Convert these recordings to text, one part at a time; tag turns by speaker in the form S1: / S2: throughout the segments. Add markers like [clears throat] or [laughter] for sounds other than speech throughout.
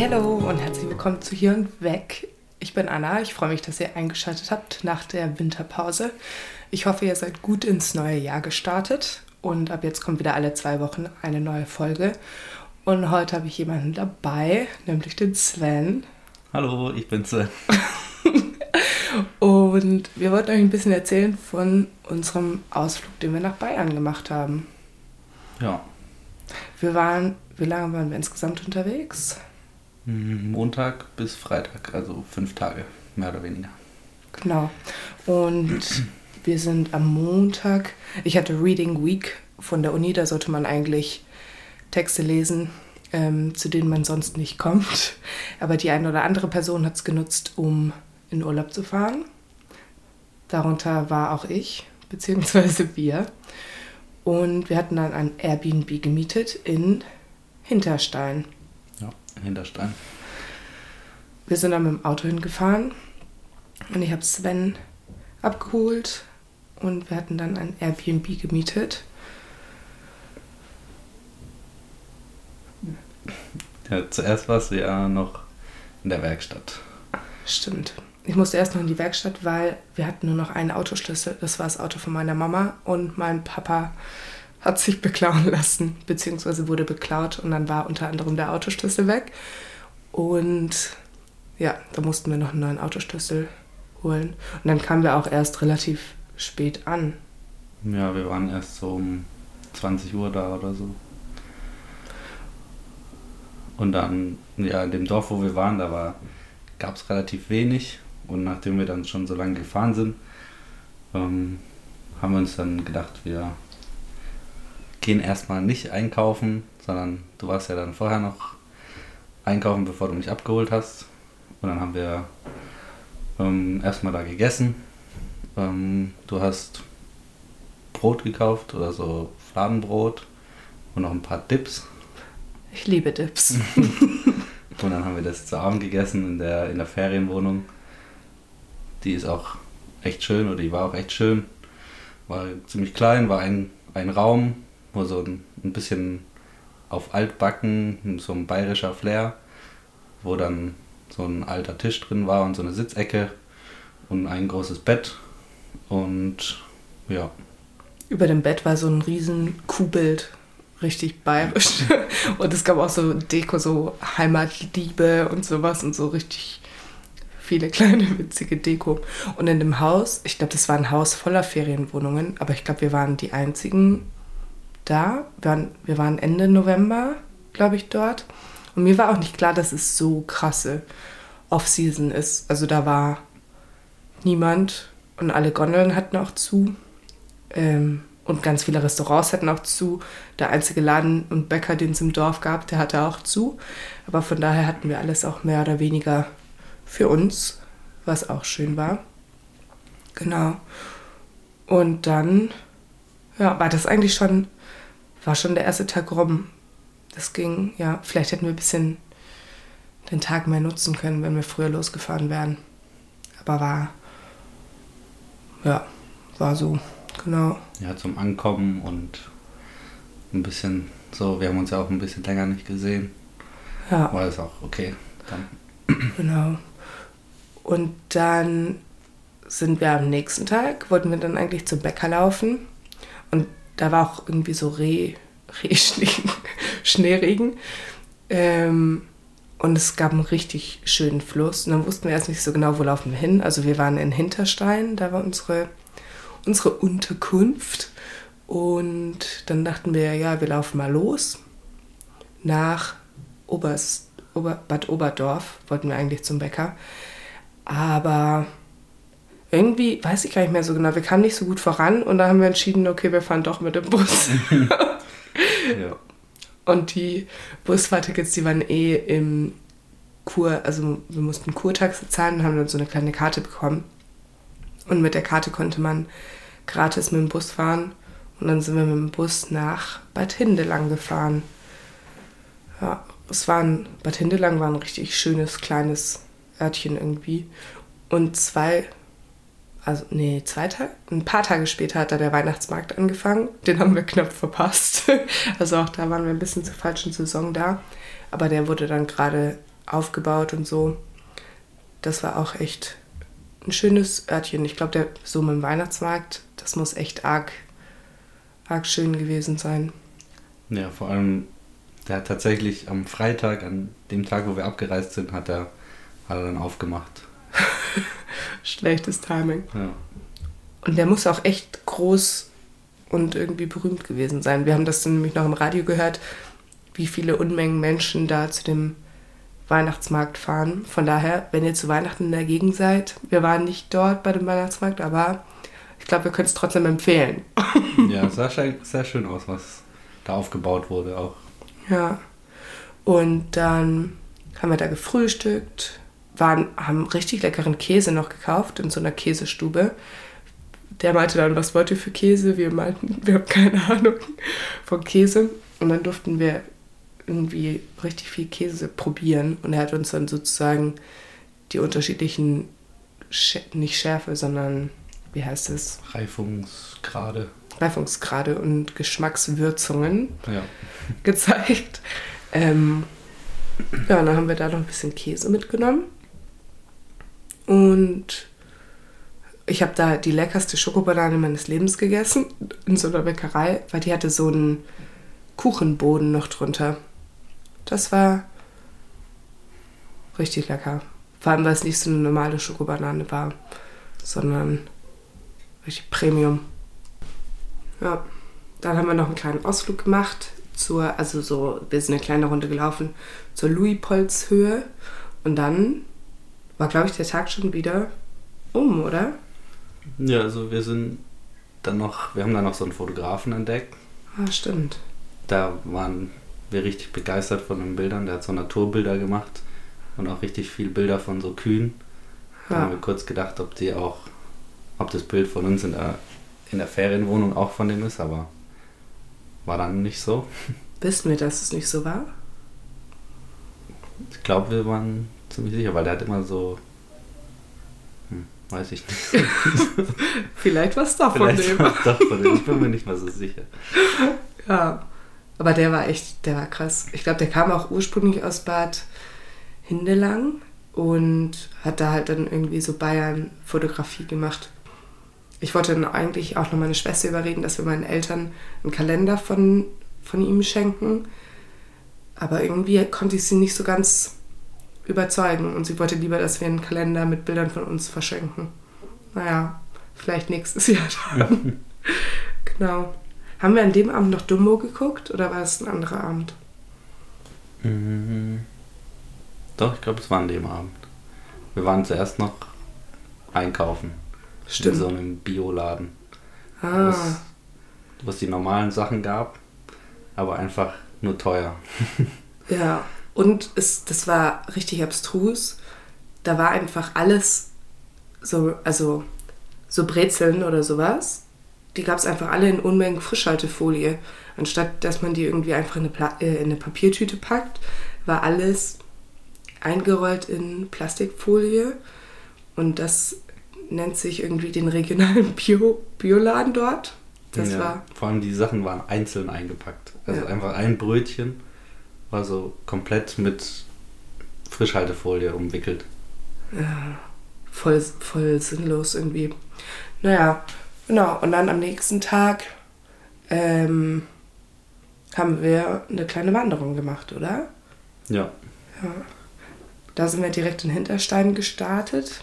S1: Hallo und herzlich willkommen zu Hier und Weg. Ich bin Anna. Ich freue mich, dass ihr eingeschaltet habt nach der Winterpause. Ich hoffe, ihr seid gut ins neue Jahr gestartet und ab jetzt kommt wieder alle zwei Wochen eine neue Folge. Und heute habe ich jemanden dabei, nämlich den Sven.
S2: Hallo, ich bin Sven. [laughs]
S1: und wir wollten euch ein bisschen erzählen von unserem Ausflug, den wir nach Bayern gemacht haben.
S2: Ja.
S1: Wir waren, wie lange waren wir insgesamt unterwegs?
S2: Hm, Montag bis Freitag, also fünf Tage, mehr oder weniger.
S1: Genau. Und wir sind am Montag, ich hatte Reading Week von der Uni, da sollte man eigentlich Texte lesen, ähm, zu denen man sonst nicht kommt. Aber die eine oder andere Person hat es genutzt, um in Urlaub zu fahren. Darunter war auch ich, beziehungsweise wir. Und wir hatten dann ein Airbnb gemietet in Hinterstein.
S2: Hinterstein.
S1: Wir sind dann mit dem Auto hingefahren und ich habe Sven abgeholt und wir hatten dann ein Airbnb gemietet.
S2: Ja, zuerst warst du ja noch in der Werkstatt.
S1: Stimmt. Ich musste erst noch in die Werkstatt, weil wir hatten nur noch einen Autoschlüssel. Das war das Auto von meiner Mama und mein Papa hat sich beklauen [laughs] lassen, beziehungsweise wurde beklaut und dann war unter anderem der Autoschlüssel weg. Und ja, da mussten wir noch einen neuen Autoschlüssel holen. Und dann kamen wir auch erst relativ spät an.
S2: Ja, wir waren erst so um 20 Uhr da oder so. Und dann, ja, in dem Dorf, wo wir waren, da gab es relativ wenig. Und nachdem wir dann schon so lange gefahren sind, ähm, haben wir uns dann gedacht, wir gehen erstmal nicht einkaufen, sondern du warst ja dann vorher noch einkaufen, bevor du mich abgeholt hast. Und dann haben wir ähm, erstmal da gegessen. Ähm, du hast Brot gekauft oder so Fladenbrot und noch ein paar Dips.
S1: Ich liebe Dips. [laughs] [laughs]
S2: und dann haben wir das zu Abend gegessen in der, in der Ferienwohnung. Die ist auch echt schön oder die war auch echt schön. War ziemlich klein, war ein, ein Raum, wo so ein, ein bisschen auf Altbacken, so ein bayerischer Flair, wo dann so ein alter Tisch drin war und so eine Sitzecke und ein großes Bett und ja.
S1: Über dem Bett war so ein riesen Kuhbild, richtig bayerisch. [laughs] und es gab auch so Deko, so Heimatliebe und sowas und so richtig viele kleine witzige Deko. Und in dem Haus, ich glaube, das war ein Haus voller Ferienwohnungen, aber ich glaube, wir waren die einzigen da. Wir waren, wir waren Ende November, glaube ich, dort. Und mir war auch nicht klar, dass es so krasse Off-Season ist. Also da war niemand und alle Gondeln hatten auch zu. Ähm, und ganz viele Restaurants hatten auch zu. Der einzige Laden und Bäcker, den es im Dorf gab, der hatte auch zu. Aber von daher hatten wir alles auch mehr oder weniger für uns, was auch schön war. Genau. Und dann ja, war das eigentlich schon war schon der erste Tag rum. Das ging, ja, vielleicht hätten wir ein bisschen den Tag mehr nutzen können, wenn wir früher losgefahren wären. Aber war, ja, war so, genau.
S2: Ja, zum Ankommen und ein bisschen so, wir haben uns ja auch ein bisschen länger nicht gesehen. Ja. War es auch okay. Dann.
S1: Genau. Und dann sind wir am nächsten Tag, wollten wir dann eigentlich zum Bäcker laufen. Und da war auch irgendwie so Reh, [laughs] Rehschnee, Schneeregen. Ähm, und es gab einen richtig schönen Fluss. Und dann wussten wir erst nicht so genau, wo laufen wir hin. Also wir waren in Hinterstein, da war unsere, unsere Unterkunft. Und dann dachten wir, ja, wir laufen mal los nach Obers, Ober, Bad Oberdorf, wollten wir eigentlich zum Bäcker. Aber irgendwie, weiß ich gar nicht mehr so genau, wir kamen nicht so gut voran und da haben wir entschieden, okay, wir fahren doch mit dem Bus. [laughs] ja. Und die Busfahrtickets, die waren eh im Kur, also wir mussten Kurtaxe zahlen und haben dann so eine kleine Karte bekommen. Und mit der Karte konnte man gratis mit dem Bus fahren. Und dann sind wir mit dem Bus nach Bad Hindelang gefahren. Ja, es war ein, Bad Hindelang war ein richtig schönes, kleines Örtchen irgendwie. Und zwei also nee, zwei Tage, ein paar Tage später hat da der Weihnachtsmarkt angefangen. Den haben wir knapp verpasst. [laughs] Also auch da waren wir ein bisschen zur falschen Saison da. Aber der wurde dann gerade aufgebaut und so. Das war auch echt ein schönes Örtchen. Ich glaube, der so mit dem Weihnachtsmarkt, das muss echt arg, arg schön gewesen sein.
S2: Ja, vor allem, der hat tatsächlich am Freitag, an dem Tag, wo wir abgereist sind, hat er, hat er dann aufgemacht. [laughs]
S1: Schlechtes Timing.
S2: Ja.
S1: Und der muss auch echt groß und irgendwie berühmt gewesen sein. Wir haben das dann nämlich noch im Radio gehört, wie viele Unmengen Menschen da zu dem Weihnachtsmarkt fahren. Von daher, wenn ihr zu Weihnachten in der Gegend seid, wir waren nicht dort bei dem Weihnachtsmarkt, aber ich glaube, wir können es trotzdem empfehlen. [laughs]
S2: ja, es sah sehr, sehr schön aus, was da aufgebaut wurde auch.
S1: Ja. Und dann haben wir da gefrühstückt, waren, haben richtig leckeren Käse noch gekauft in so einer Käsestube. Der meinte dann, was wollt ihr für Käse? Wir meinten, wir haben keine Ahnung von Käse. Und dann durften wir irgendwie richtig viel Käse probieren. Und er hat uns dann sozusagen die unterschiedlichen, nicht Schärfe, sondern, wie heißt es?
S2: Reifungsgrade.
S1: Reifungsgrade und Geschmackswürzungen
S2: Ja. [laughs]
S1: gezeigt. Ähm, ja, und dann haben wir da noch ein bisschen Käse mitgenommen. Und ich habe da die leckerste Schokobanane meines Lebens gegessen in so einer Bäckerei, weil die hatte so einen Kuchenboden noch drunter. Das war richtig lecker. Vor allem, weil es nicht so eine normale Schokobanane war, sondern richtig Premium. Ja, dann haben wir noch einen kleinen Ausflug gemacht zur, also so, wir sind eine kleine Runde gelaufen zur Louis-Polz-Höhe und dann war, glaube ich, der Tag schon wieder um, oder?
S2: Ja, also wir sind dann noch, wir haben dann noch so einen Fotografen entdeckt.
S1: Ah, stimmt.
S2: Da waren wir richtig begeistert von den Bildern. Der hat so Naturbilder gemacht und auch richtig viel Bilder von so Kühen. Da
S1: Ja.
S2: haben wir kurz gedacht, ob die auch, ob das Bild von uns in der, in der Ferienwohnung auch von dem ist, aber war dann nicht so. [laughs]
S1: Wissen wir, dass es nicht so war?
S2: Ich glaube, wir waren ziemlich sicher, weil der hat immer so, hm, weiß ich nicht. [laughs]
S1: Vielleicht war es doch von
S2: Vielleicht
S1: dem.
S2: war es doch von dem. Ich bin mir nicht mal so sicher.
S1: Ja. Aber der war echt, der war krass. Ich glaube, der kam auch ursprünglich aus Bad Hindelang und hat da halt dann irgendwie so Bayern-Fotografie gemacht. Ich wollte dann eigentlich auch noch meine Schwester überreden, dass wir meinen Eltern einen Kalender von, von ihm schenken. Aber irgendwie konnte ich sie nicht so ganz überzeugen und sie wollte lieber, dass wir einen Kalender mit Bildern von uns verschenken. Naja, vielleicht nächstes [laughs] Jahr dann. genau. Haben wir an dem Abend noch Dumbo geguckt oder war es ein anderer Abend?
S2: Mhm. Doch, ich glaube, es war an dem Abend. Wir waren zuerst noch einkaufen. In so einem Bioladen.
S1: Ah,
S2: Was, was die normalen Sachen gab, aber einfach nur teuer. [laughs]
S1: ja. Und es, das war richtig abstrus. Da war einfach alles so, also so Brezeln oder sowas. Die gab es einfach alle in Unmengen Frischhaltefolie. Anstatt dass man die irgendwie einfach in eine, Pla äh, in eine Papiertüte packt, war alles eingerollt in Plastikfolie. Und das nennt sich irgendwie den regionalen [laughs] Bio Bioladen dort. Das
S2: Ja,
S1: war
S2: Vor allem die Sachen waren einzeln eingepackt. Also
S1: Ja.
S2: einfach ein Brötchen war so komplett mit Frischhaltefolie umwickelt.
S1: Ja, voll, voll sinnlos irgendwie. Naja, genau. Und dann am nächsten Tag ähm, haben wir eine kleine Wanderung gemacht, oder?
S2: Ja.
S1: Da sind wir direkt in Hinterstein gestartet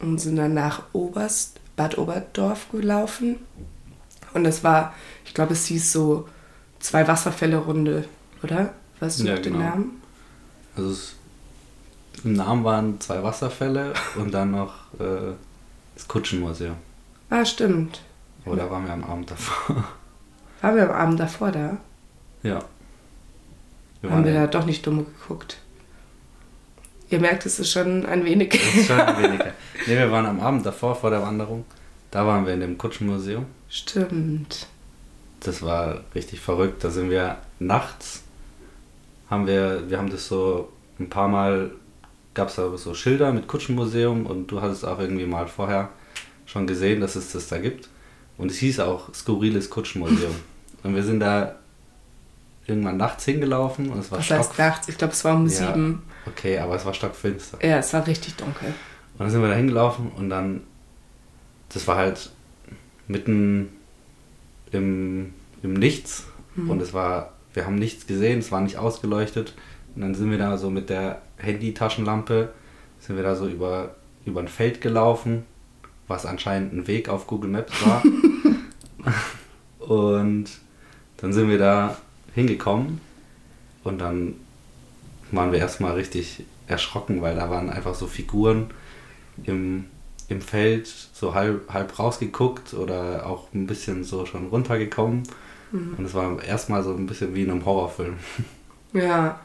S1: und sind dann nach Oberst, Bad Oberdorf gelaufen. Und es war, ich glaube, es hieß so zwei Wasserfälle-Runde, oder? Weißt du
S2: Ja,
S1: noch den
S2: genau.
S1: Namen?
S2: Also es, im Namen waren zwei Wasserfälle [laughs] und dann noch äh, das Kutschenmuseum.
S1: Ah, stimmt.
S2: Da waren wir am Abend davor. [laughs]
S1: Waren wir am Abend davor da?
S2: ja. Wir
S1: haben wir da doch nicht dumm geguckt. Ihr merkt, es ist schon ein wenig.
S2: Das ist schon [laughs] weniger. Ne, wir waren am Abend davor, vor der Wanderung. Da waren wir in dem Kutschenmuseum.
S1: Stimmt.
S2: Das war richtig verrückt. Da sind wir nachts, haben wir, wir haben das so ein paar Mal, gab es da so Schilder mit Kutschenmuseum und du hattest auch irgendwie mal vorher schon gesehen, dass es das da gibt. Und es hieß auch Skurriles Kutschenmuseum. [laughs] und wir sind da irgendwann nachts hingelaufen und es war
S1: Was
S2: stock.
S1: heißt nachts? Ich glaube, es war um
S2: Ja.
S1: sieben.
S2: Okay, aber es war stockfinster.
S1: Ja, es war richtig dunkel.
S2: Und dann sind wir da hingelaufen und dann, das war halt mitten im, im Nichts und es war, wir haben nichts gesehen, es war nicht ausgeleuchtet. Und dann sind wir da so mit der Handy-Taschenlampe, sind wir da so über, über ein Feld gelaufen, was anscheinend ein Weg auf Google Maps war. [laughs] und dann sind wir da hingekommen und dann waren wir erstmal richtig erschrocken, weil da waren einfach so Figuren im, im Feld so halb, halb rausgeguckt oder auch ein bisschen so schon runtergekommen. Und es war erstmal so ein bisschen wie in einem Horrorfilm. [laughs]
S1: Ja.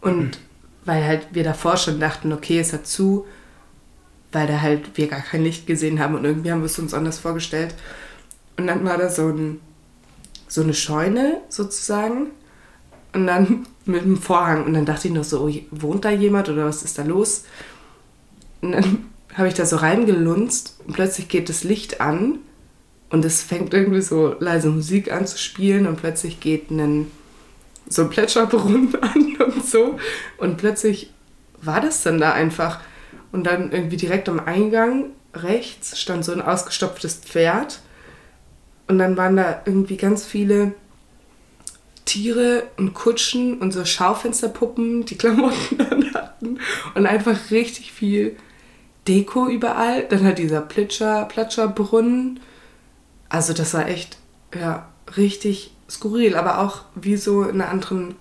S1: Und weil halt wir davor schon dachten, okay, es hat zu, weil da halt wir gar kein Licht gesehen haben und irgendwie haben wir es uns anders vorgestellt. Und dann war da so, ein, so eine Scheune sozusagen und dann [laughs] mit einem Vorhang und dann dachte ich noch so, oh, wohnt da jemand oder was ist da los? Und dann [laughs] habe ich da so reingelunzt und plötzlich geht das Licht an und es fängt irgendwie so leise Musik an zu spielen und plötzlich geht ein so ein Plätscherbrunnen [laughs] an und so. Und plötzlich war das dann da einfach. Und dann irgendwie direkt am Eingang rechts stand so ein ausgestopftes Pferd. Und dann waren da irgendwie ganz viele Tiere und Kutschen und so Schaufensterpuppen, die [laughs] Klamotten dann hatten. Und einfach richtig viel Deko überall. Dann hat dieser Plitscher, Plätscherbrunnen. Also das war echt, ja, richtig skurril, aber auch wie so in einer anderen,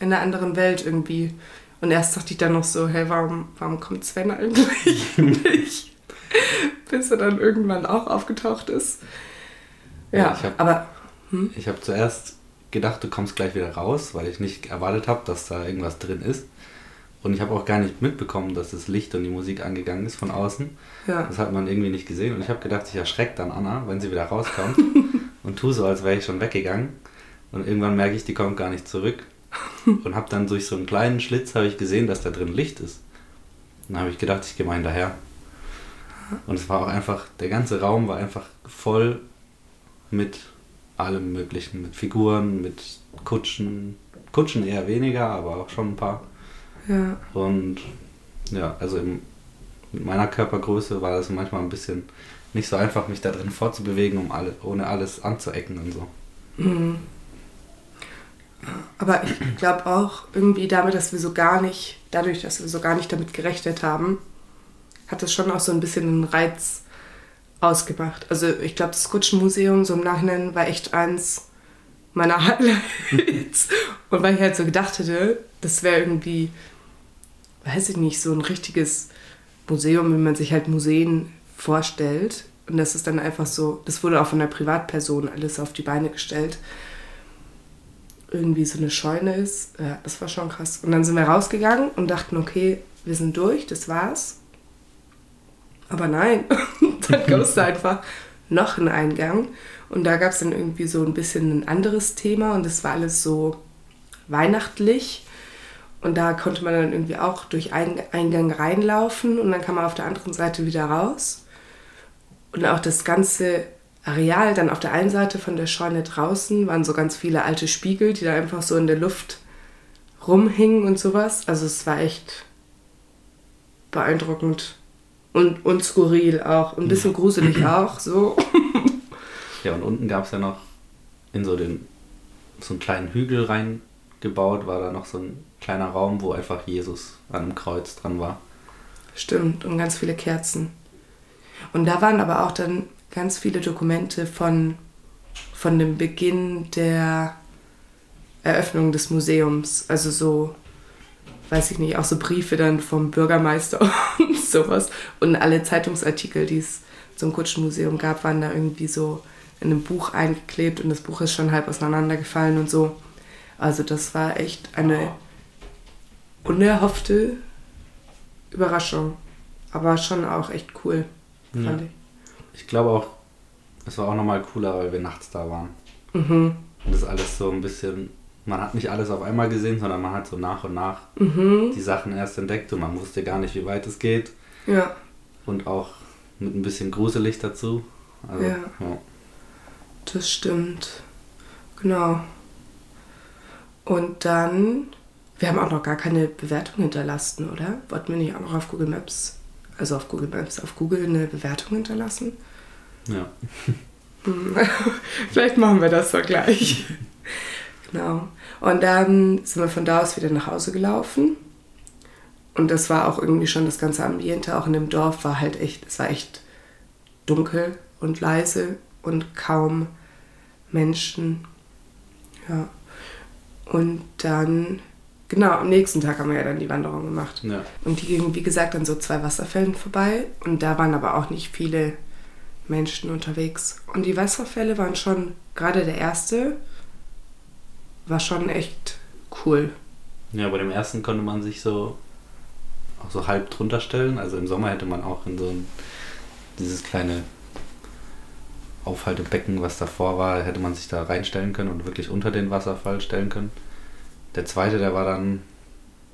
S1: in einer anderen Welt irgendwie. Und erst dachte ich dann noch so, hey, warum, warum kommt Sven eigentlich [laughs] nicht? Bis er dann irgendwann auch aufgetaucht ist. Ja,
S2: Ja, ich hab-
S1: aber
S2: Ich habe zuerst gedacht, du kommst gleich wieder raus, weil ich nicht erwartet habe, dass da irgendwas drin ist. Und ich habe auch gar nicht mitbekommen, dass das Licht und die Musik angegangen ist von außen.
S1: ja,
S2: Das hat man irgendwie nicht gesehen. Und ich habe gedacht, ich erschrecke dann Anna, wenn sie wieder rauskommt. [laughs] und tu so, als wäre ich schon weggegangen. Und irgendwann merke ich, die kommt gar nicht zurück. [laughs] Und habe dann durch so einen kleinen Schlitz habe ich gesehen, dass da drin Licht ist. Und dann habe ich gedacht, ich gehe mal hinterher. Und es war auch einfach, der ganze Raum war einfach voll mit allem Möglichen. Mit Figuren, mit Kutschen. Kutschen eher weniger, aber auch schon ein paar.
S1: Ja,
S2: Und ja, also im, mit meiner Körpergröße war das manchmal ein bisschen nicht so einfach, mich da drin fortzubewegen, um alle, ohne alles anzuecken und so.
S1: Mhm. Aber ich glaube auch irgendwie damit, dass wir so gar nicht, dadurch, dass wir so gar nicht damit gerechnet haben, hat das schon auch so ein bisschen einen Reiz ausgemacht. Also ich glaube, das Kutschenmuseum so im Nachhinein war echt eins meiner [laughs] Highlights. Und weil ich halt so gedacht hätte, das wäre irgendwie, weiß ich nicht, so ein richtiges Museum, wie man sich halt Museen vorstellt. Und das ist dann einfach so, das wurde auch von einer Privatperson alles auf die Beine gestellt. Irgendwie so eine Scheune ist. Ja, das war schon krass. Und dann sind wir rausgegangen und dachten, okay, wir sind durch, das war's. Aber nein, [laughs] dann gab es da einfach noch einen Eingang. Und da gab es dann irgendwie so ein bisschen ein anderes Thema und es war alles so weihnachtlich. Und da konnte man dann irgendwie auch durch einen Eingang reinlaufen und dann kam man auf der anderen Seite wieder raus. Und auch das ganze Areal dann auf der einen Seite von der Scheune draußen waren so ganz viele alte Spiegel, die da einfach so in der Luft rumhingen und sowas. Also es war echt beeindruckend und, und skurril auch. Ein bisschen gruselig [clears throat] auch, so.
S2: Ja, und unten gab es ja noch in so den so einen kleinen Hügel reingebaut, war da noch so ein kleiner Raum, wo einfach Jesus an einem Kreuz dran war.
S1: Stimmt, und ganz viele Kerzen. Und da waren aber auch dann ganz viele Dokumente von, von dem Beginn der Eröffnung des Museums. Also so, weiß ich nicht, auch so Briefe dann vom Bürgermeister [laughs] und sowas. Und alle Zeitungsartikel, die es zum Kutschenmuseum gab, waren da irgendwie so in einem Buch eingeklebt und das Buch ist schon halb auseinandergefallen und so. Also das war echt eine unerhoffte Überraschung. Aber schon auch echt cool, fand
S2: Ja.
S1: ich.
S2: Ich glaube auch, es war auch nochmal cooler, weil wir nachts da waren.
S1: Mhm.
S2: Und das alles so ein bisschen, man hat nicht alles auf einmal gesehen, sondern man hat so nach und nach
S1: Mhm.
S2: die Sachen erst entdeckt und man wusste gar nicht, wie weit es geht.
S1: Ja,
S2: Und auch mit ein bisschen gruselig dazu. Also,
S1: Ja.
S2: ja.
S1: das stimmt. Genau. Und dann, wir haben auch noch gar keine Bewertung hinterlassen, oder? Wollten wir nicht auch noch auf Google Maps, also auf Google Maps, auf Google eine Bewertung hinterlassen?
S2: Ja.
S1: Hm. [laughs] Vielleicht machen wir das doch gleich. genau. Und dann sind wir von da aus wieder nach Hause gelaufen. Und das war auch irgendwie schon das ganze Ambiente, auch in dem Dorf war halt echt, es war echt dunkel und leise und kaum Menschen. Ja. Und dann, genau, am nächsten Tag haben wir ja dann die Wanderung gemacht.
S2: Ja.
S1: Und die gingen, wie gesagt, an so zwei Wasserfällen vorbei. Und da waren aber auch nicht viele Menschen unterwegs. Und die Wasserfälle waren schon, gerade der erste, war schon echt cool.
S2: Ja, bei dem ersten konnte man sich so auch so halb drunter stellen. Also im Sommer hätte man auch in so ein dieses kleine Aufhaltebecken, was davor war, hätte man sich da reinstellen können und wirklich unter den Wasserfall stellen können. Der zweite, der war dann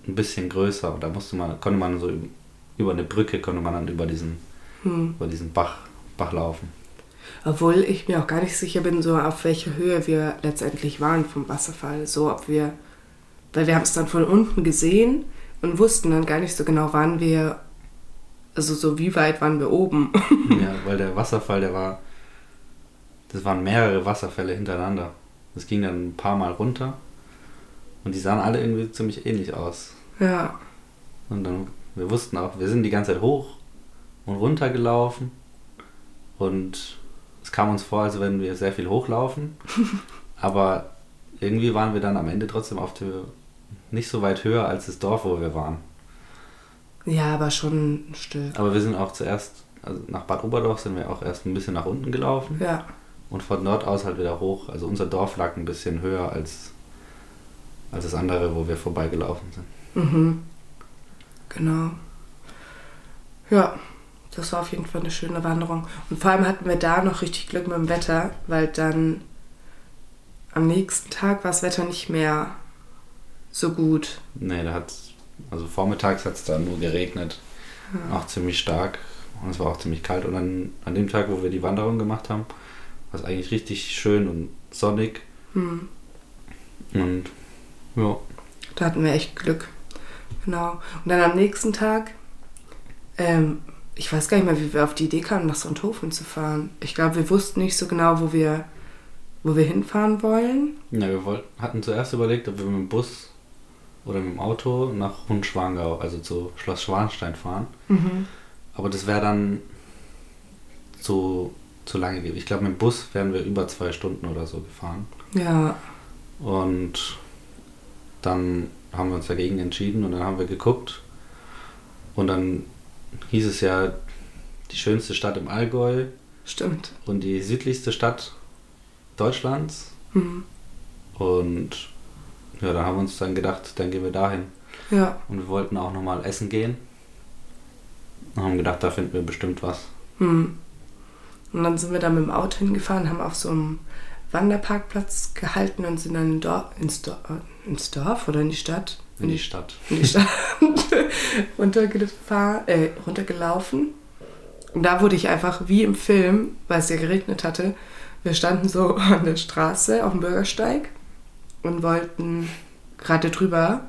S2: ein bisschen größer und da musste man, konnte man so über eine Brücke konnte man dann über diesen,
S1: Hm.
S2: über diesen Bach, Bach laufen.
S1: Obwohl ich mir auch gar nicht sicher bin, so auf welcher Höhe wir letztendlich waren vom Wasserfall. So, ob wir, weil wir haben es dann von unten gesehen und wussten dann gar nicht so genau, wann wir, also so wie weit waren wir oben. [laughs]
S2: ja, weil der Wasserfall, der war, das waren mehrere Wasserfälle hintereinander. Das ging dann ein paar Mal runter und die sahen alle irgendwie ziemlich ähnlich aus.
S1: ja,
S2: Und dann, wir wussten auch, wir sind die ganze Zeit hoch und runter gelaufen. Und es kam uns vor, als wenn wir sehr viel hochlaufen. [laughs] Aber irgendwie waren wir dann am Ende trotzdem auf der, nicht so weit höher als das Dorf, wo wir waren.
S1: ja, aber schon ein Stück.
S2: Aber wir sind auch zuerst, also nach Bad Oberdorf sind wir auch erst ein bisschen nach unten gelaufen.
S1: Ja,
S2: Und von dort aus halt wieder hoch. Also unser Dorf lag ein bisschen höher als, als das andere, wo wir vorbeigelaufen sind.
S1: mhm. Genau. Ja, das war auf jeden Fall eine schöne Wanderung. Und vor allem hatten wir da noch richtig Glück mit dem Wetter, weil dann am nächsten Tag war das Wetter nicht mehr so gut.
S2: Nee, da hat also vormittags hat es da nur geregnet. Auch ziemlich stark. Und es war auch ziemlich kalt. Und dann an dem Tag, wo wir die Wanderung gemacht haben, war es eigentlich richtig schön und sonnig.
S1: Hm.
S2: Und ja,
S1: Da hatten wir echt Glück. Genau. Und dann am nächsten Tag, ähm, ich weiß gar nicht mehr, wie wir auf die Idee kamen, nach Sonthofen zu fahren. Ich glaube, wir wussten nicht so genau, wo wir, wo wir hinfahren wollen.
S2: ja wir wollten, hatten zuerst überlegt, ob wir mit dem Bus oder mit dem Auto nach Hundschwangau, also zu Schloss Schwanstein fahren. Aber das wäre dann zu, zu lange gewesen. Ich glaube, mit dem Bus wären wir über zwei Stunden oder so gefahren.
S1: Ja,
S2: Und dann haben wir uns dagegen entschieden und dann haben wir geguckt. Und dann hieß es ja, die schönste Stadt im Allgäu
S1: stimmt.
S2: und die südlichste Stadt Deutschlands.
S1: Mhm.
S2: Und ja, dann haben wir uns dann gedacht, dann gehen wir dahin.
S1: Ja.
S2: Und wir wollten auch nochmal essen gehen. Und haben gedacht, da finden wir bestimmt was.
S1: Hm. Und dann sind wir da mit dem Auto hingefahren, haben auf so einem Wanderparkplatz gehalten und sind dann in Dorf, ins, Dorf, ins Dorf oder in die Stadt?
S2: In die Stadt.
S1: in die Stadt [laughs] runtergefahren, äh, runtergelaufen. Und da wurde ich einfach wie im Film, weil es ja geregnet hatte, wir standen so [laughs] an der Straße auf dem Bürgersteig und wollten gerade drüber,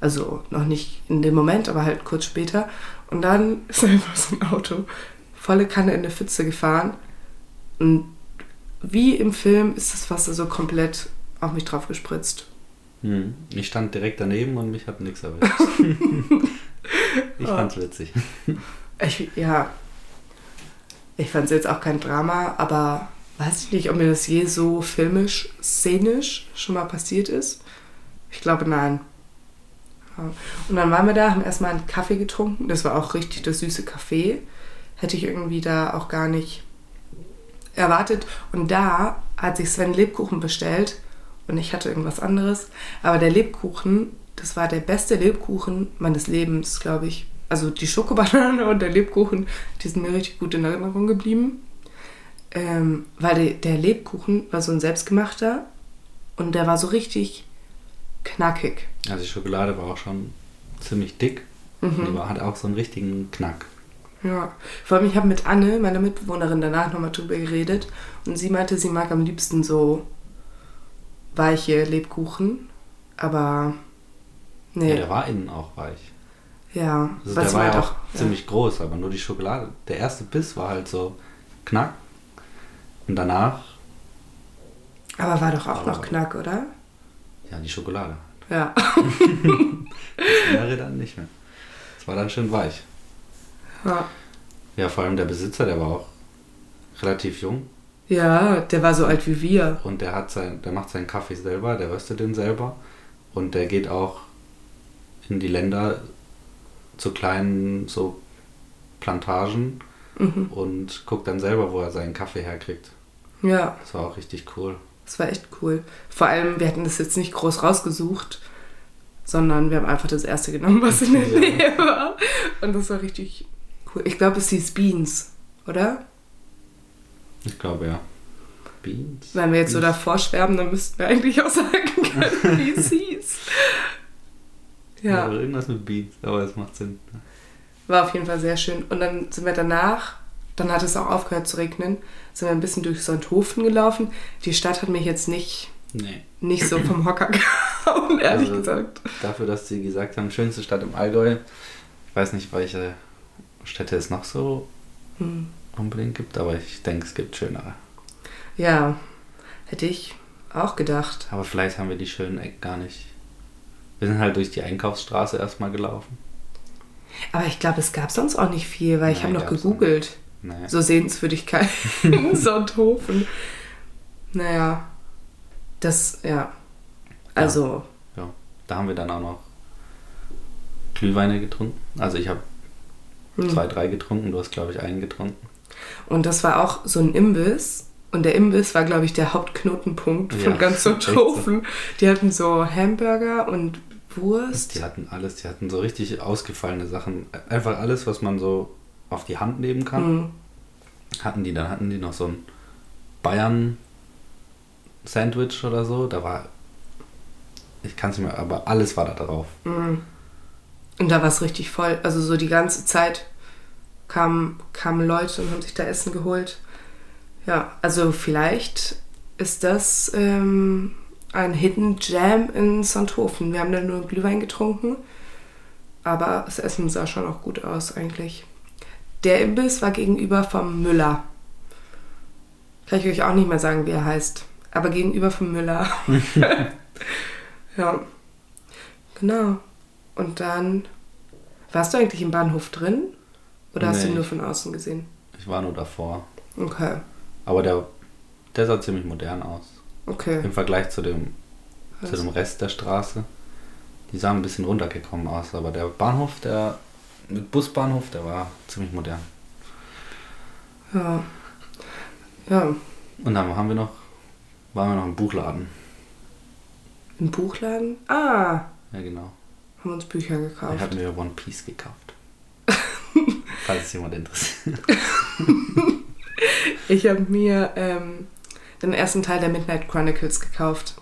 S1: also noch nicht in dem Moment, aber halt kurz später. Und dann [laughs] ist einfach so ein Auto volle Kanne in eine Pfütze gefahren. Und wie im Film ist das Wasser so komplett auf mich drauf gespritzt.
S2: Hm. Ich stand direkt daneben und mich hat nichts erwischt. [laughs] ich fand's witzig.
S1: Ich, ja, ich fand es jetzt auch kein Drama, aber weiß ich nicht, ob mir das je so filmisch, szenisch schon mal passiert ist. Ich glaube, nein. Und dann waren wir da, haben erstmal einen Kaffee getrunken. Das war auch richtig das süße Kaffee. Hätte ich irgendwie da auch gar nicht erwartet. Und da hat sich Sven Lebkuchen bestellt und ich hatte irgendwas anderes. Aber der Lebkuchen, das war der beste Lebkuchen meines Lebens, glaube ich. Also die Schokobanane und der Lebkuchen, die sind mir richtig gut in Erinnerung geblieben. Ähm, weil der, der Lebkuchen war so ein selbstgemachter und der war so richtig knackig.
S2: Also die Schokolade war auch schon ziemlich dick. Und die war, hat auch so einen richtigen Knack.
S1: Ja, vor allem ich habe mit Anne, meiner Mitbewohnerin, danach nochmal drüber geredet und sie meinte, sie mag am liebsten so weiche Lebkuchen Aber nee,
S2: Ja,
S1: ja,
S2: der war innen auch weich.
S1: ja.
S2: Also
S1: was
S2: der war ja
S1: halt
S2: auch ziemlich groß, aber nur die Schokolade. Der erste Biss war halt so knack. Und danach,
S1: Aber war doch auch
S2: Aber-
S1: noch Knack, oder?
S2: ja, die Schokolade.
S1: Ja. [laughs]
S2: Das andere dann nicht mehr. Es war dann schön weich.
S1: Ja.
S2: Ja, vor allem der Besitzer, der war auch relativ jung.
S1: Ja, der war so alt wie wir.
S2: Und der hat sein, der macht seinen Kaffee selber, der röstet den selber. Und der geht auch in die Länder zu kleinen so Plantagen
S1: Mhm.
S2: und guckt dann selber, wo er seinen Kaffee herkriegt.
S1: Ja,
S2: Das war auch richtig cool.
S1: das war echt cool. Vor allem, wir hatten das jetzt nicht groß rausgesucht, sondern wir haben einfach das erste genommen, was in der. Nähe war. Und das war richtig. Ich glaube, es hieß Beans, oder?
S2: Ich glaube ja. Beans.
S1: Wenn wir jetzt so
S2: Beans.
S1: davor schwärmen, dann müssten wir eigentlich auch sagen können, [laughs] wie es hieß. Ja,
S2: Oder irgendwas mit Beans, aber es macht Sinn.
S1: war auf jeden Fall sehr schön. Und dann sind wir danach, dann hat es auch aufgehört zu regnen, sind wir ein bisschen durch Sonthofen gelaufen. Die Stadt hat mich jetzt nicht,
S2: Nee.
S1: nicht so vom Hocker gehauen, [laughs] ehrlich
S2: Also-
S1: gesagt.
S2: Dafür, dass sie gesagt haben, schönste Stadt im Allgäu. Ich weiß nicht, welche Städte es noch so
S1: Hm.
S2: unbedingt gibt, aber ich denke, es gibt schönere.
S1: Ja, hätte ich auch gedacht.
S2: Aber vielleicht haben wir die schönen Ecken gar nicht. Wir sind halt durch die Einkaufsstraße erstmal gelaufen.
S1: Aber ich glaube, es gab sonst auch nicht viel, weil ich habe noch gegoogelt.
S2: Naja.
S1: So Sehenswürdigkeiten [laughs] in Sonthofen. Naja, das, ja. Also,
S2: Ja. Da haben wir dann auch noch Glühweine getrunken. Also ich habe
S1: hm.
S2: zwei, drei getrunken, du hast glaube ich einen getrunken.
S1: und das war auch so ein Imbiss. Und der Imbiss war, glaube ich, der Hauptknotenpunkt von
S2: Ja,
S1: ganz
S2: so.
S1: Sonthofen. Die hatten so Hamburger und Wurst.
S2: Die hatten alles, die hatten so richtig ausgefallene Sachen. Einfach alles, was man so auf die Hand nehmen kann,
S1: Hm.
S2: hatten die. Dann hatten die noch so ein Bayern Sandwich oder so. Da war, ich kann es nicht mehr, aber alles war da drauf.
S1: Mhm. Und da war es richtig voll. Also so die ganze Zeit kamen, kamen Leute und haben sich da Essen geholt. Ja, also vielleicht ist das ähm, ein Hidden Jam in Sonthofen. Wir haben da nur Glühwein getrunken, aber das Essen sah schon auch gut aus eigentlich. Der Imbiss war gegenüber vom Müller. Kann ich euch auch nicht mehr sagen, wie er heißt. Aber gegenüber vom Müller. [laughs] [laughs] ja. Genau. Und dann. Warst du eigentlich im Bahnhof drin? Oder hast du
S2: Nee.
S1: ihn nur von außen gesehen?
S2: Ich war nur davor.
S1: Okay.
S2: Aber der, der sah ziemlich modern aus.
S1: Okay.
S2: Im Vergleich zu dem, zu dem Rest der Straße. Die sah ein bisschen runtergekommen aus, aber der Bahnhof, der mit Busbahnhof, der war ziemlich modern.
S1: Ja. Ja.
S2: Und dann haben wir noch, waren wir noch im Buchladen.
S1: Im Buchladen? Ah,
S2: Ja, genau.
S1: Haben uns Bücher
S2: Ich
S1: gekauft.
S2: habe mir One Piece gekauft. [laughs] Falls es jemand interessiert.
S1: Ich habe mir ähm, den ersten Teil der Midnight Chronicles gekauft.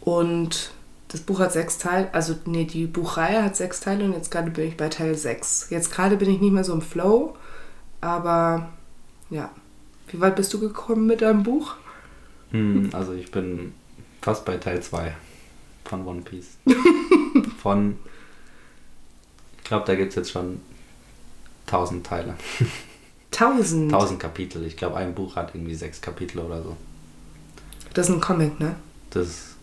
S1: Und das Buch hat sechs Teile, also nee, die Buchreihe hat sechs Teile und jetzt gerade bin ich bei Teil sechs. Jetzt gerade bin ich nicht mehr so im Flow, aber ja. Wie weit bist du gekommen mit deinem Buch?
S2: Hm, also ich bin fast bei Teil 2 von One Piece. [laughs] Von, ich glaube, da gibt es jetzt schon 1000 Teile. [laughs]
S1: Tausend.
S2: 1000 Kapitel. Ich glaube, ein Buch hat irgendwie sechs Kapitel oder so.
S1: Das ist ein Comic, ne?
S2: Das ist,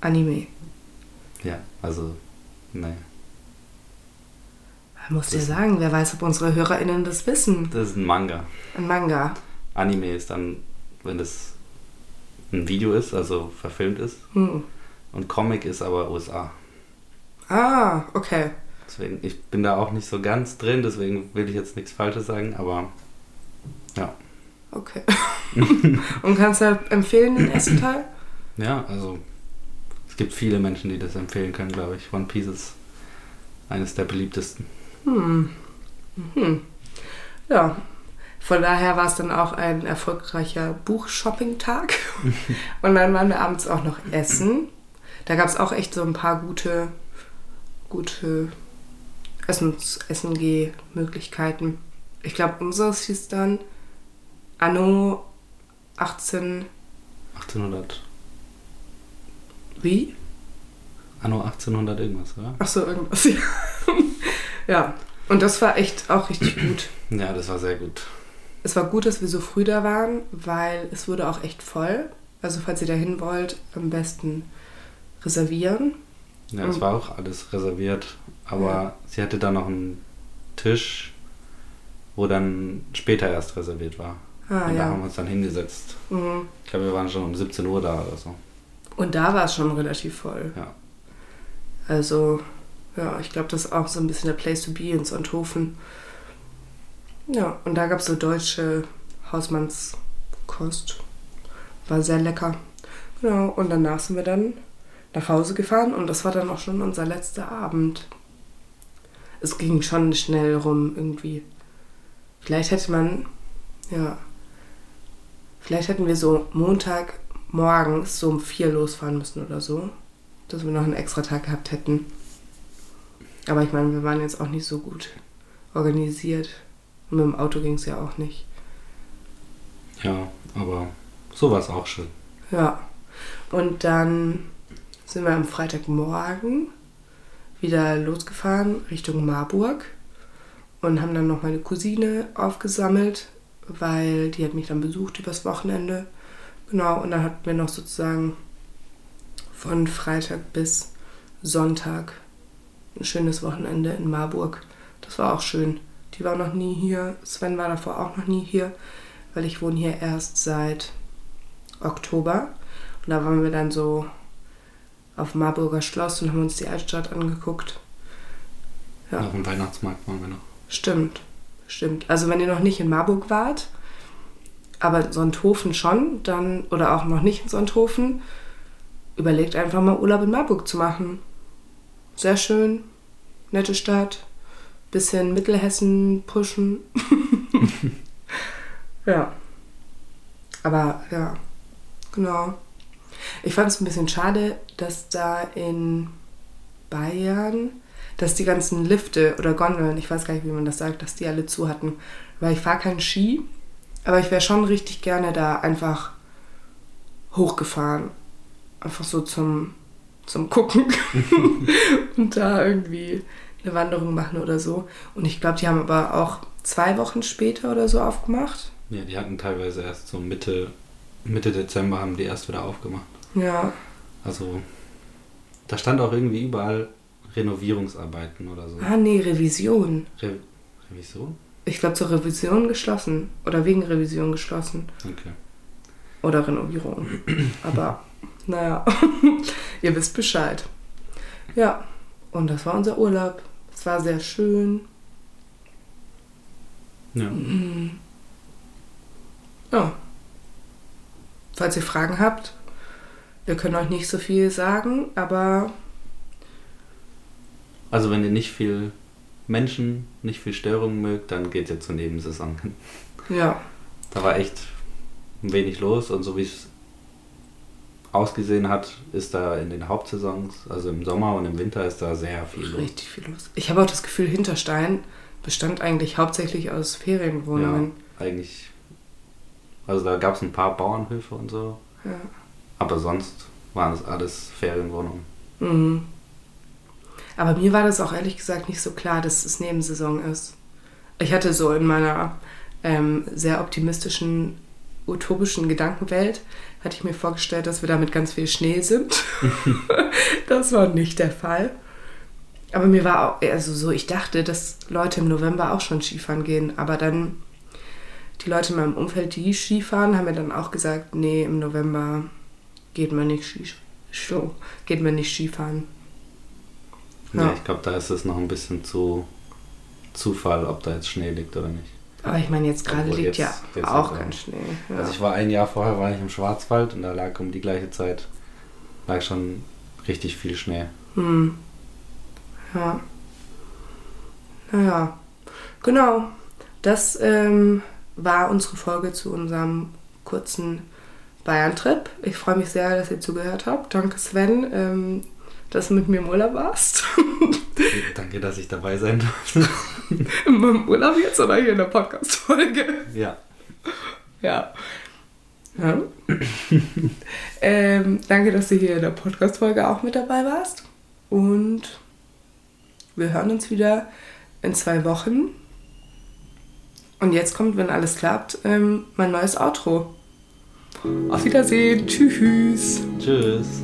S1: Anime.
S2: ja, also, ne.
S1: Man muss dir sagen, wer weiß, ob unsere HörerInnen das wissen.
S2: Das ist ein Manga.
S1: Ein Manga.
S2: Anime ist dann, wenn das ein Video ist, also verfilmt ist.
S1: Hm.
S2: Und Comic ist aber USA.
S1: Ah, okay.
S2: Deswegen, ich bin da auch nicht so ganz drin, deswegen will ich jetzt nichts Falsches sagen, aber ja.
S1: Okay. [laughs] Und kannst du empfehlen den ersten Teil?
S2: Ja, also es gibt viele Menschen, die das empfehlen können, glaube ich. One Piece ist eines der beliebtesten.
S1: Hm. Mhm. Ja. Von daher war es dann auch ein erfolgreicher Buchshopping-Tag. [laughs] Und dann waren wir abends auch noch essen. Da gab es auch echt so ein paar gute, gute Essens, Essen-Geh-Möglichkeiten. Ich glaube, unseres hieß dann Anno 18.
S2: 1800.
S1: Wie?
S2: Anno 1800 irgendwas, oder?
S1: Ach so, irgendwas. [laughs] Ja. ja. Und das war echt auch richtig [clears throat] gut.
S2: Ja, das war sehr gut.
S1: Es war gut, dass wir so früh da waren, weil es wurde auch echt voll. Also falls ihr dahin wollt, am besten reservieren.
S2: Ja, es war auch alles reserviert, aber
S1: Ja.
S2: sie hatte da noch einen Tisch, wo dann später erst reserviert war.
S1: Ah
S2: Und da haben
S1: ja.
S2: wir uns dann hingesetzt.
S1: Mhm.
S2: Ich glaube, wir waren schon um 17 Uhr da oder so.
S1: Und da war es schon relativ voll.
S2: Ja.
S1: Also, ja, ich glaube, das ist auch so ein bisschen der Place to be in Sonthofen. Ja, und da gab es so deutsche Hausmannskost. War sehr lecker. Genau, und danach sind wir dann nach Hause gefahren und das war dann auch schon unser letzter Abend. Es ging schon schnell rum irgendwie. Vielleicht hätte man, ja, vielleicht hätten wir so Montag morgens so um vier losfahren müssen oder so dass wir noch einen extra Tag gehabt hätten. Aber ich meine, wir waren jetzt auch nicht so gut organisiert. Und mit dem Auto ging es ja auch nicht.
S2: Ja, aber so war es auch schön.
S1: Ja. Und dann sind wir am Freitagmorgen wieder losgefahren Richtung Marburg und haben dann noch meine Cousine aufgesammelt, weil die hat mich dann besucht übers Wochenende. Genau, und dann hatten wir noch sozusagen von Freitag bis Sonntag ein schönes Wochenende in Marburg. Das war auch schön. Die war noch nie hier. Sven war davor auch noch nie hier, weil ich wohne hier erst seit Oktober. Und da waren wir dann so auf Marburger Schloss und haben uns die Altstadt angeguckt. Ja.
S2: Auf dem Weihnachtsmarkt waren wir noch.
S1: Stimmt, stimmt. Also wenn ihr noch nicht in Marburg wart, aber Sonthofen schon, dann oder auch noch nicht in Sonthofen, überlegt einfach mal Urlaub in Marburg zu machen. Sehr schön, nette Stadt, bisschen Mittelhessen pushen. [laughs] [laughs] ja. Aber ja, genau. Ich fand es ein bisschen schade, dass da in Bayern, dass die ganzen Lifte oder Gondeln, ich weiß gar nicht, wie man das sagt, dass die alle zu hatten. Weil ich fahre keinen Ski, aber ich wäre schon richtig gerne da einfach hochgefahren. Einfach so zum, zum Gucken [laughs] und da irgendwie eine Wanderung machen oder so. Und ich glaube, die haben aber auch zwei Wochen später oder so aufgemacht.
S2: Ja, die hatten teilweise erst so Mitte, Mitte Dezember haben die erst wieder aufgemacht.
S1: Ja,
S2: Also da stand auch irgendwie überall Renovierungsarbeiten oder so.
S1: ah nee, Revision.
S2: Re Revision?
S1: Ich glaube zur Revision geschlossen oder wegen Revision geschlossen.
S2: Okay.
S1: Oder Renovierung. Aber [laughs] naja, [laughs] ihr wisst Bescheid. Ja, und das war unser Urlaub. Es war sehr schön.
S2: Ja.
S1: Ja. Falls ihr Fragen habt, wir können euch nicht so viel sagen, aber
S2: Also wenn ihr nicht viel Menschen, nicht viel Störungen mögt, dann geht ihr zur Nebensaison hin.
S1: ja,
S2: Da war echt wenig los und so wie es ausgesehen hat, ist da in den Hauptsaisons, also im Sommer und im Winter ist da sehr viel los.
S1: richtig viel los. Ich habe auch das Gefühl, Hinterstein bestand eigentlich hauptsächlich aus Ferienwohnungen.
S2: Ja, eigentlich. Also da gab es ein paar Bauernhöfe und so,
S1: Ja.
S2: aber sonst waren es alles Ferienwohnungen.
S1: Mhm. Aber mir war das auch ehrlich gesagt nicht so klar, dass es Nebensaison ist. Ich hatte so in meiner ähm, sehr optimistischen, utopischen Gedankenwelt, hatte ich mir vorgestellt, dass wir da mit ganz viel Schnee sind. [laughs] [laughs] das war nicht der Fall. Aber mir war auch, also so, ich dachte, dass Leute im November auch schon Skifahren gehen, aber dann die Leute in meinem Umfeld, die Skifahren, haben mir dann auch gesagt, nee, im November geht man nicht Ski, geht man nicht Skifahren.
S2: Ja.
S1: Ja.
S2: ich glaube, da ist es noch ein bisschen zu Zufall, ob da jetzt Schnee liegt oder nicht.
S1: Aber ich meine, jetzt gerade liegt
S2: jetzt-
S1: ja
S2: jetzt
S1: auch kein. Schnee. Ja.
S2: Also ich war ein Jahr vorher war ich im Schwarzwald und da lag um die gleiche Zeit lag schon richtig viel Schnee.
S1: hm. Ja. Naja, genau. Das ähm, war unsere Folge zu unserem kurzen Bayern-Trip. Ich freue mich sehr, dass ihr zugehört habt. Danke, Sven, ähm, dass du mit mir im Urlaub warst. [laughs]
S2: Danke, dass ich dabei sein durfte. [laughs]
S1: Im Urlaub jetzt oder hier in der Podcast-Folge?
S2: Ja.
S1: Ja. Ja. [laughs] ähm, danke, dass du hier in der Podcast-Folge auch mit dabei warst. Und wir hören uns wieder in zwei Wochen. Und jetzt kommt, wenn alles klappt, ähm, mein neues Outro. Auf Wiedersehen. Tschüss.
S2: Tschüss.